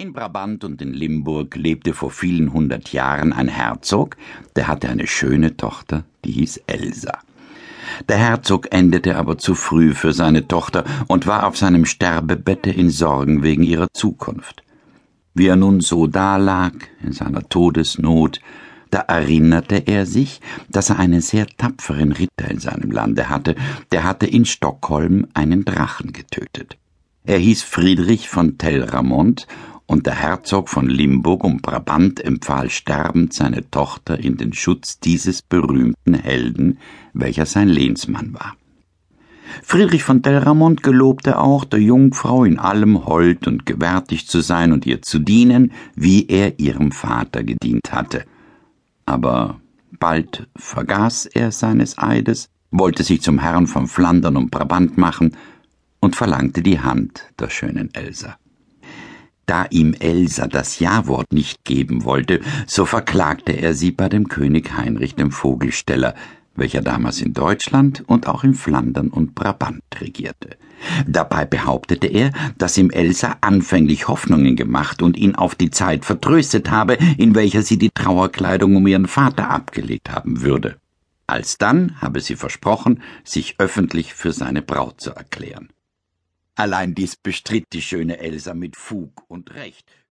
In Brabant und in Limburg lebte vor vielen hundert Jahren ein Herzog, der hatte eine schöne Tochter, die hieß Elsa. Der Herzog endete aber zu früh für seine Tochter und war auf seinem Sterbebette in Sorgen wegen ihrer Zukunft. Wie er nun so dalag, in seiner Todesnot, da erinnerte er sich, dass er einen sehr tapferen Ritter in seinem Lande hatte, der hatte in Stockholm einen Drachen getötet. Er hieß Friedrich von Telramont und der Herzog von Limburg und Brabant empfahl sterbend seine Tochter in den Schutz dieses berühmten Helden, welcher sein Lehnsmann war. Friedrich von Delramont gelobte auch, der Jungfrau in allem hold und gewärtig zu sein und ihr zu dienen, wie er ihrem Vater gedient hatte. Aber bald vergaß er seines Eides, wollte sich zum Herrn von Flandern und Brabant machen und verlangte die Hand der schönen Elsa. Da ihm Elsa das Ja-Wort nicht geben wollte, so verklagte er sie bei dem König Heinrich dem Vogelsteller, welcher damals in Deutschland und auch in Flandern und Brabant regierte. Dabei behauptete er, dass ihm Elsa anfänglich Hoffnungen gemacht und ihn auf die Zeit vertröstet habe, in welcher sie die Trauerkleidung um ihren Vater abgelegt haben würde. Alsdann habe sie versprochen, sich öffentlich für seine Braut zu erklären. Allein dies bestritt die schöne Elsa mit Fug und Recht.